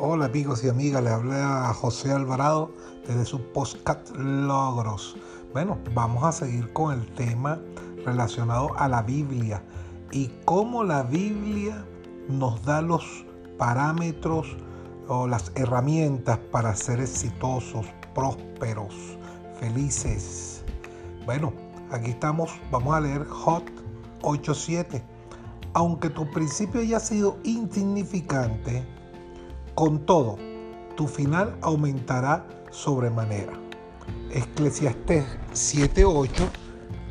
Hola amigos y amigas, le habla José Alvarado desde su podcast Logros. Bueno, vamos a seguir con el tema relacionado a la Biblia y cómo la Biblia nos da los parámetros o las herramientas para ser exitosos, prósperos, felices. Bueno, aquí estamos, vamos a leer Hot 8.7. Aunque tu principio haya sido insignificante, con todo, tu final aumentará sobremanera. Eclesiastés 7:8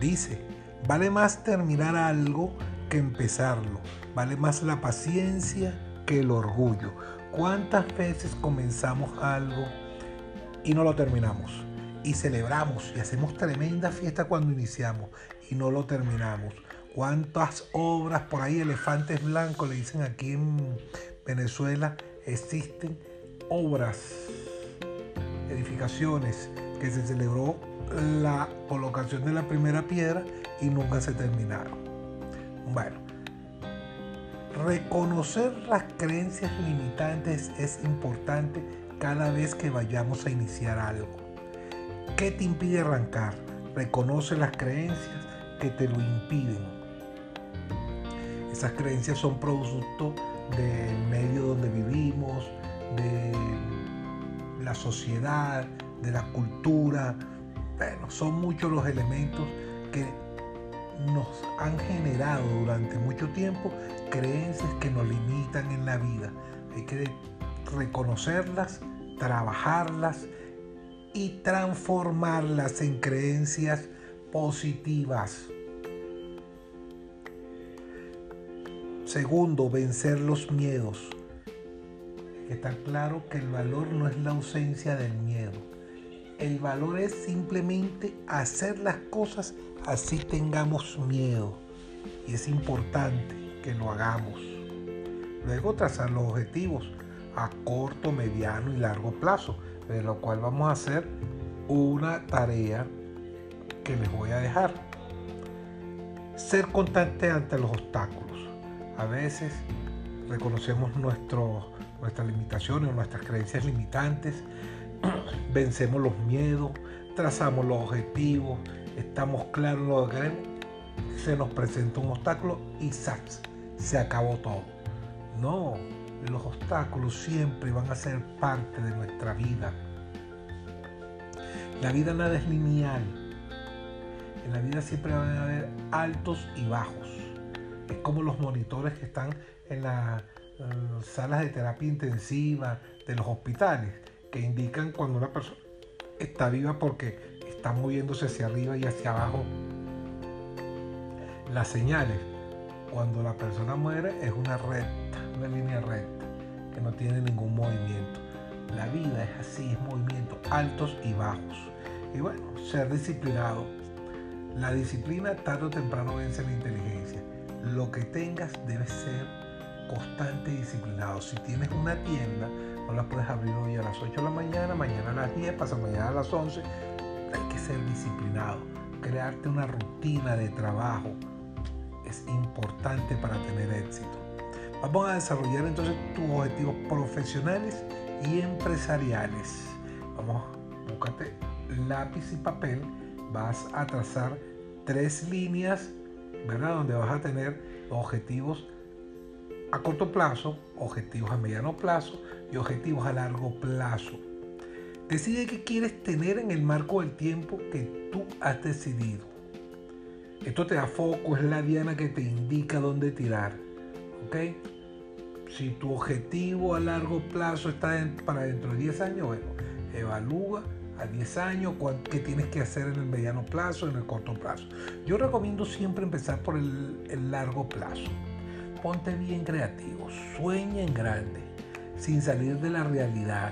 dice, vale más terminar algo que empezarlo, vale más la paciencia que el orgullo. ¿Cuántas veces comenzamos algo y no lo terminamos? Y celebramos y hacemos tremenda fiesta cuando iniciamos y no lo terminamos. ¿Cuántas obras por ahí, elefantes blancos, le dicen aquí en Venezuela, existen obras, edificaciones que se celebró la colocación de la primera piedra y nunca se terminaron. Bueno, reconocer las creencias limitantes es importante cada vez que vayamos a iniciar algo. ¿Qué te impide arrancar? Reconoce las creencias que te lo impiden. Esas creencias son producto del medio vivimos, de la sociedad, de la cultura. Bueno, son muchos los elementos que nos han generado durante mucho tiempo creencias que nos limitan en la vida. Hay que reconocerlas, trabajarlas y transformarlas en creencias positivas. Segundo, vencer los miedos. Está claro que el valor no es la ausencia del miedo. El valor es simplemente hacer las cosas así tengamos miedo. Y es importante que lo hagamos. Luego trazar los objetivos a corto, mediano y largo plazo, de lo cual vamos a hacer una tarea que les voy a dejar. Ser constante ante los obstáculos. A veces reconocemos nuestro, nuestras limitaciones nuestras creencias limitantes, vencemos los miedos, trazamos los objetivos, estamos claros en lo que queremos, se nos presenta un obstáculo y se acabó todo. No, los obstáculos siempre van a ser parte de nuestra vida. La vida nada es lineal. En la vida siempre van a haber altos y bajos. Es como los monitores que están en las salas de terapia intensiva de los hospitales, que indican cuando una persona está viva porque está moviéndose hacia arriba y hacia abajo las señales. Cuando la persona muere es una recta, una línea recta, que no tiene ningún movimiento. La vida es así, es movimiento, altos y bajos. Y bueno, ser disciplinado. La disciplina tarde o temprano vence la inteligencia lo que tengas debe ser constante y disciplinado. Si tienes una tienda, no la puedes abrir hoy a las 8 de la mañana, mañana a las 10, pasa mañana a las 11. Hay que ser disciplinado. Crearte una rutina de trabajo es importante para tener éxito. Vamos a desarrollar entonces tus objetivos profesionales y empresariales. Vamos, búscate lápiz y papel. Vas a trazar tres líneas ¿verdad? Donde vas a tener objetivos a corto plazo, objetivos a mediano plazo y objetivos a largo plazo. Decide qué quieres tener en el marco del tiempo que tú has decidido. Esto te da foco, es la diana que te indica dónde tirar. ¿Ok? Si tu objetivo a largo plazo está para dentro de 10 años, bueno, evalúa a 10 años, qué tienes que hacer en el mediano plazo, en el corto plazo. Yo recomiendo siempre empezar por el, largo plazo. Ponte bien creativo, sueña en grande, sin salir de la realidad.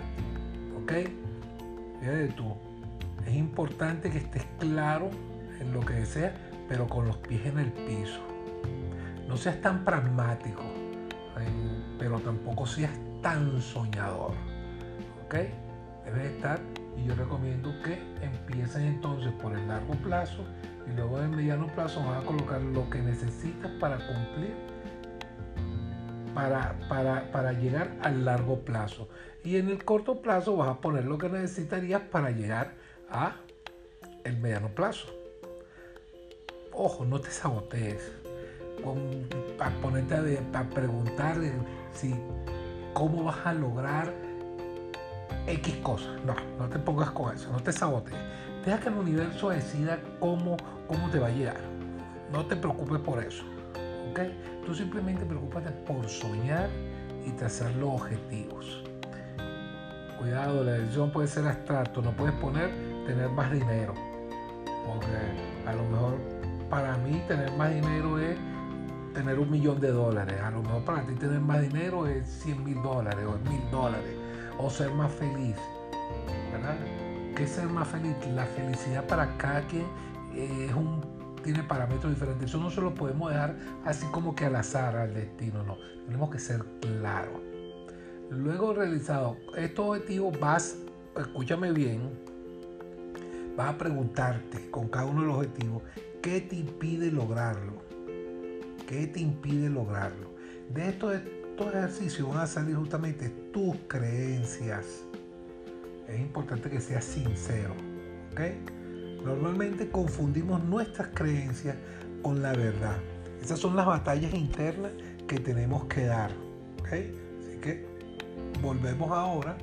¿Ok? Fíjate tú, es importante que estés claro en lo que deseas, pero con los pies en el piso. No seas tan pragmático, pero tampoco seas tan soñador. ¿Ok? Debes estar y yo recomiendo que empiecen entonces por el largo plazo y luego en mediano plazo van a colocar lo que necesitas para cumplir para, para, para llegar al largo plazo. Y en el corto plazo vas a poner lo que necesitarías para llegar a el mediano plazo. Ojo, no te sabotees. para ponerte a, preguntar si cómo vas a lograr X cosas. No, no te pongas con eso, no te sabotees. Deja que el universo decida cómo, cómo te va a llegar. No te preocupes por eso. Tú simplemente preocúpate por soñar y trazar los objetivos. Cuidado, la decisión puede ser abstracto. No puedes poner tener más dinero. Porque a lo mejor para mí tener más dinero es tener un millón de dólares. A lo mejor para ti tener más dinero es 100 mil dólares o mil dólares. O ser más feliz. ¿Verdad? ¿Qué es ser más feliz? La felicidad para cada quien es un, tiene parámetros diferentes. Eso no se lo podemos dejar así como que al azar, al destino. No. Tenemos que ser claros. Luego realizado estos objetivos, vas, escúchame bien, vas a preguntarte con cada uno de los objetivos, ¿qué te impide lograrlo? ¿Qué te impide lograrlo? De estos, estos ejercicios van a salir justamente tus creencias. Es importante que seas sincero. Normalmente confundimos nuestras creencias con la verdad. Esas son las batallas internas que tenemos que dar. Así que volvemos ahora,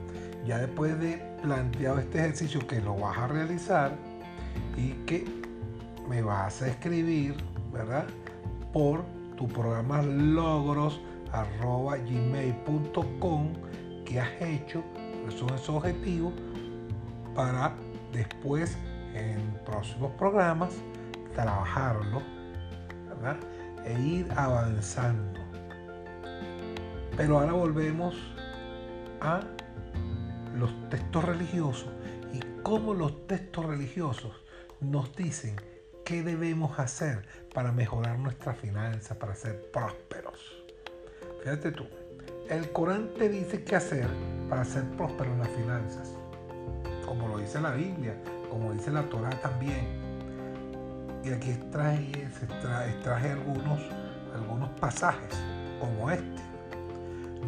ya después de planteado este ejercicio que lo vas a realizar y que me vas a escribir, ¿verdad? Por tu programa logros arroba gmail.com que has hecho, son esos objetivos para después en próximos programas trabajarlo, ¿verdad? E ir avanzando. Pero ahora volvemos a los textos religiosos y cómo los textos religiosos nos dicen qué debemos hacer para mejorar nuestra finanzas, para ser prósperos. Fíjate tú, el Corán te dice qué hacer para ser próspero en las finanzas, como lo dice la Biblia, como dice la Torah también. Y aquí extraje algunos, algunos pasajes, como este.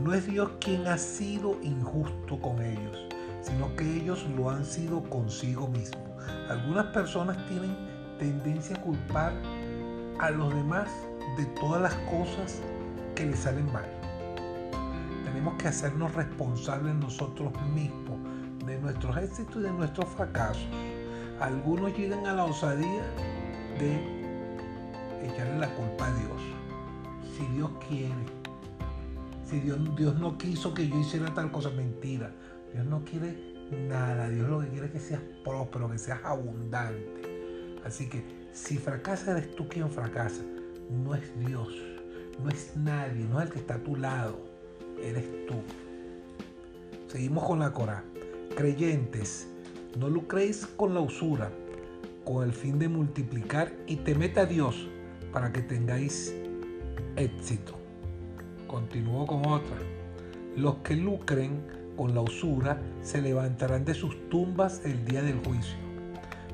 No es Dios quien ha sido injusto con ellos, sino que ellos lo han sido consigo mismo. Algunas personas tienen tendencia a culpar a los demás de todas las cosas que les salen mal. Tenemos que hacernos responsables nosotros mismos de nuestros éxitos y de nuestros fracasos. Algunos llegan a la osadía de echarle la culpa a Dios. Si Dios quiere, si Dios, Dios no quiso que yo hiciera tal cosa, mentira. Dios no quiere nada. Dios lo que quiere es que seas próspero, que seas abundante. Así que si fracasa, eres tú quien fracasa. No es Dios, no es nadie, no es el que está a tu lado. Eres tú. Seguimos con la Corá. Creyentes, no lucréis con la usura, con el fin de multiplicar y temed a Dios para que tengáis éxito. Continuó con otra. Los que lucren con la usura se levantarán de sus tumbas el día del juicio,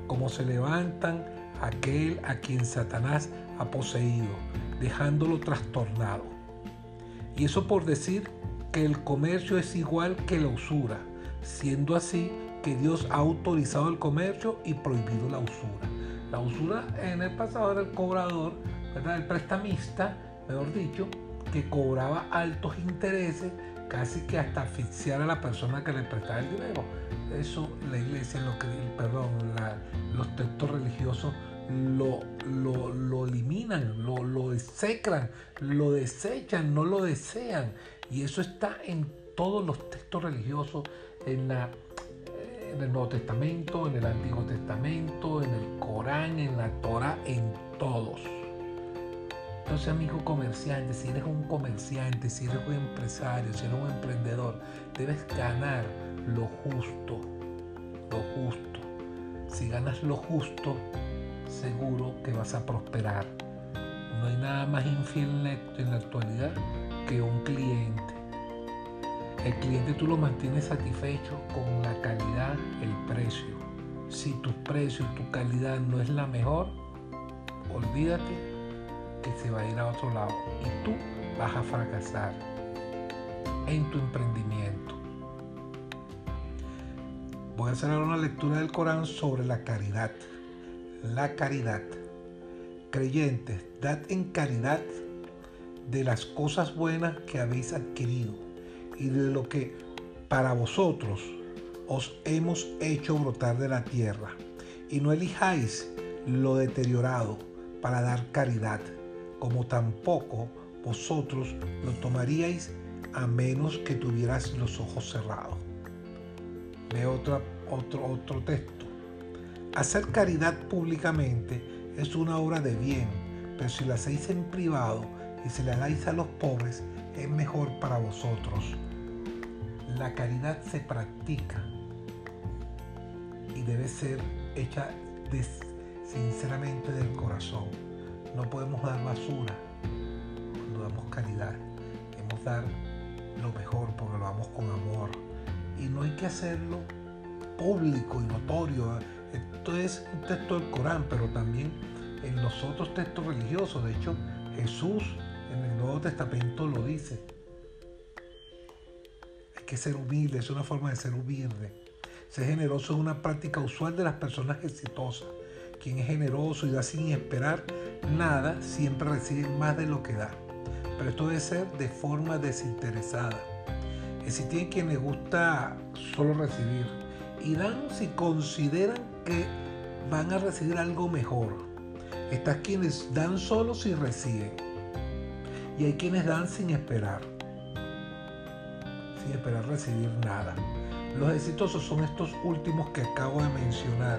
como se levantan aquel a quien Satanás ha poseído, dejándolo trastornado. Y eso por decir que el comercio es igual que la usura, siendo así que Dios ha autorizado el comercio y prohibido la usura. La usura en el pasado era el cobrador, ¿verdad? el prestamista, mejor dicho, que cobraba altos intereses, casi que hasta asfixiar a la persona que le prestaba el dinero. Eso la iglesia, lo perdón, los textos religiosos lo, lo, eliminan, lo, lo desecran, lo desechan, no lo desean. Y eso está en todos los textos religiosos, en, la, en el Nuevo Testamento, en el Antiguo Testamento, en el Corán, en la Torah, en todos. Entonces, amigo comerciante, si eres un comerciante, si eres un empresario, si eres un emprendedor, debes ganar lo justo, lo justo. Si ganas lo justo, seguro que vas a prosperar. No hay nada más infiel en la actualidad que un cliente. El cliente tú lo mantienes satisfecho con la calidad, el precio. Si tu precio tu calidad no es la mejor, olvídate que se va a ir a otro lado y tú vas a fracasar en tu emprendimiento. Voy a hacer ahora una lectura del Corán sobre la caridad. La caridad. Creyentes, dad en caridad de las cosas buenas que habéis adquirido y de lo que para vosotros os hemos hecho brotar de la tierra. Y no elijáis lo deteriorado para dar caridad, como tampoco vosotros lo tomaríais a menos que tuvieras los ojos cerrados. Ve otro, otro, otro texto. Hacer caridad públicamente es una obra de bien, pero si la hacéis en privado y se la dais a los pobres, es mejor para vosotros. La caridad se practica y debe ser hecha sinceramente del corazón. No podemos dar basura cuando damos caridad. Debemos dar lo mejor porque lo damos con amor. Y no hay que hacerlo público y notorio. Esto es un texto del Corán, pero también en los otros textos religiosos. De hecho, Jesús en el Nuevo Testamento lo dice. Que ser humilde, es una forma de ser humilde. Ser generoso es una práctica usual de las personas exitosas. Quien es generoso y da sin esperar nada, siempre recibe más de lo que da pero esto debe ser de forma desinteresada. Existen quienes les gusta solo recibir y dan si consideran que van a recibir algo mejor. Están quienes dan solo si reciben. Y hay quienes dan sin esperar. Sin esperar recibir nada. Los exitosos son estos últimos que acabo de mencionar.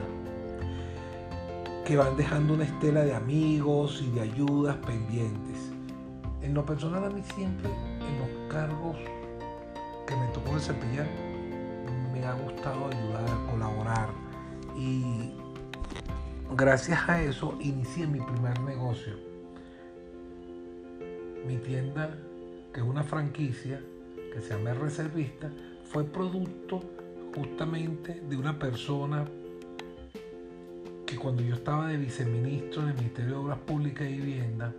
Que van dejando una estela de amigos y de ayudas pendientes en lo personal a mí siempre, en los cargos que me tocó desempeñar, me ha gustado ayudar, colaborar y gracias a eso inicié mi primer negocio. Mi tienda, que es una franquicia que se llama Reservista, fue producto justamente de una persona que cuando yo estaba de viceministro en el Ministerio de Obras Públicas y Vivienda,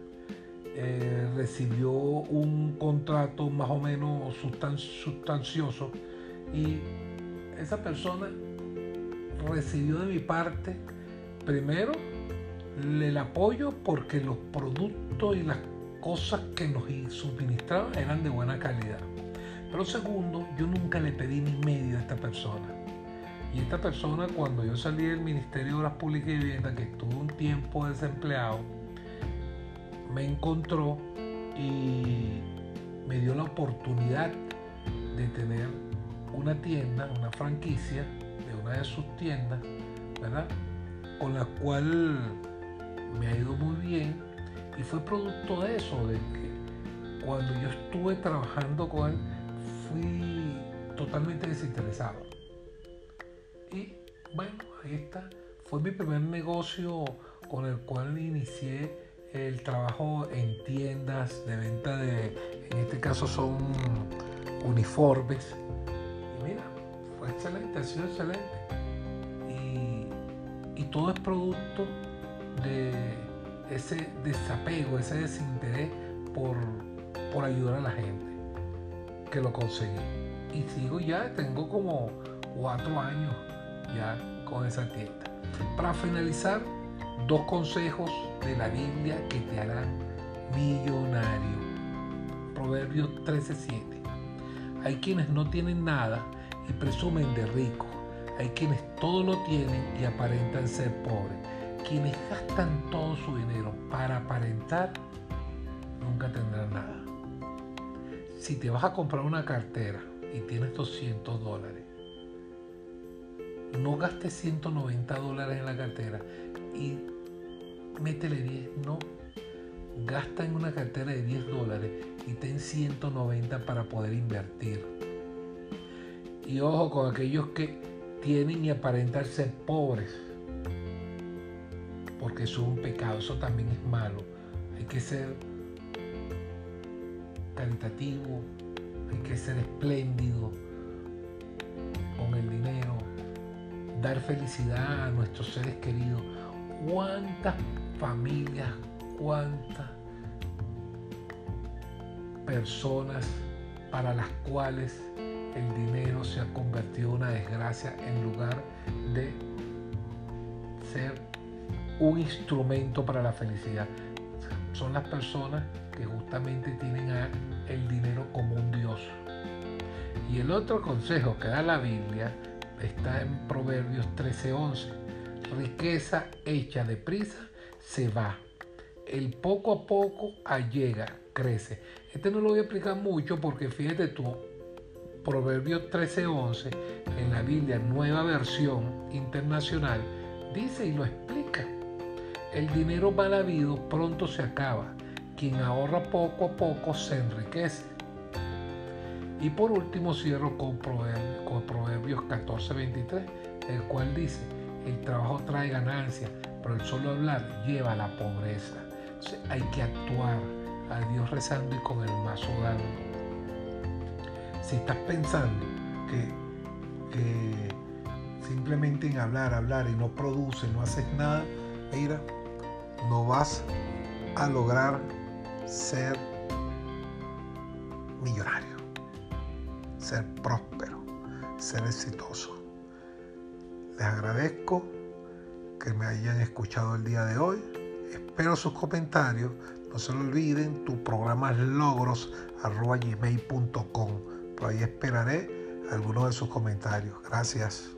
eh, recibió un contrato más o menos sustancioso y esa persona recibió de mi parte primero el apoyo porque los productos y las cosas que nos suministraban eran de buena calidad. Pero segundo, yo nunca le pedí ni medio a esta persona. Y esta persona, cuando yo salí del Ministerio de Obras Públicas y Vivienda, que estuve un tiempo desempleado, me encontró y me dio la oportunidad de tener una tienda, una franquicia de una de sus tiendas, ¿verdad? Con la cual me ha ido muy bien y fue producto de eso, de que cuando yo estuve trabajando con él fui totalmente desinteresado. Y bueno, ahí está. Fue mi primer negocio con el cual inicié el trabajo en tiendas de venta de, en este caso son uniformes. Y mira, fue excelente, ha sido excelente. Y, todo es producto de ese desapego, ese desinterés por, por ayudar a la gente que lo conseguí. Y sigo ya, tengo como cuatro años ya con esa tienda. Para finalizar, Dos consejos de la Biblia que te harán millonario. Proverbios 13:7. Hay quienes no tienen nada y presumen de rico. Hay quienes todo lo tienen y aparentan ser pobres. Quienes gastan todo su dinero para aparentar, nunca tendrán nada. Si te vas a comprar una cartera y tienes 200 dólares, no gastes 190 dólares en la cartera y métele 10, no. Gasta en una cartera de 10 dólares y ten 190 para poder invertir. Y ojo con aquellos que tienen y aparentan ser pobres. Porque eso es un pecado, eso también es malo. Hay que ser caritativo, hay que ser espléndido con el dinero, dar felicidad a nuestros seres queridos. ¿Cuántas familias, cuántas personas para las cuales el dinero se ha convertido en una desgracia en lugar de ser un instrumento para la felicidad. Son las personas que justamente tienen el dinero como un dios. Y el otro consejo que da la Biblia está en Proverbios 13:11. Riqueza hecha deprisa se va. El poco a poco allega, crece. Este no lo voy a explicar mucho porque fíjate tú, Proverbios 13:11 en la Biblia Nueva Versión Internacional dice y lo explica. El dinero mal habido pronto se acaba. Quien ahorra poco a poco se enriquece. Y por último cierro con Proverbios, con Proverbios 14:23, el cual dice, el trabajo trae ganancia, pero el solo hablar lleva a la pobreza. hay que actuar a Dios rezando y con el mazo dando. Si estás pensando que, que simplemente en hablar, hablar y no produce, no haces nada, mira, no vas a lograr ser millonario, ser próspero, ser exitoso. Les agradezco que me hayan escuchado el día de hoy. Espero sus comentarios. No se lo olviden, tu programa es logros.gmail.com. Por ahí esperaré algunos de sus comentarios. Gracias.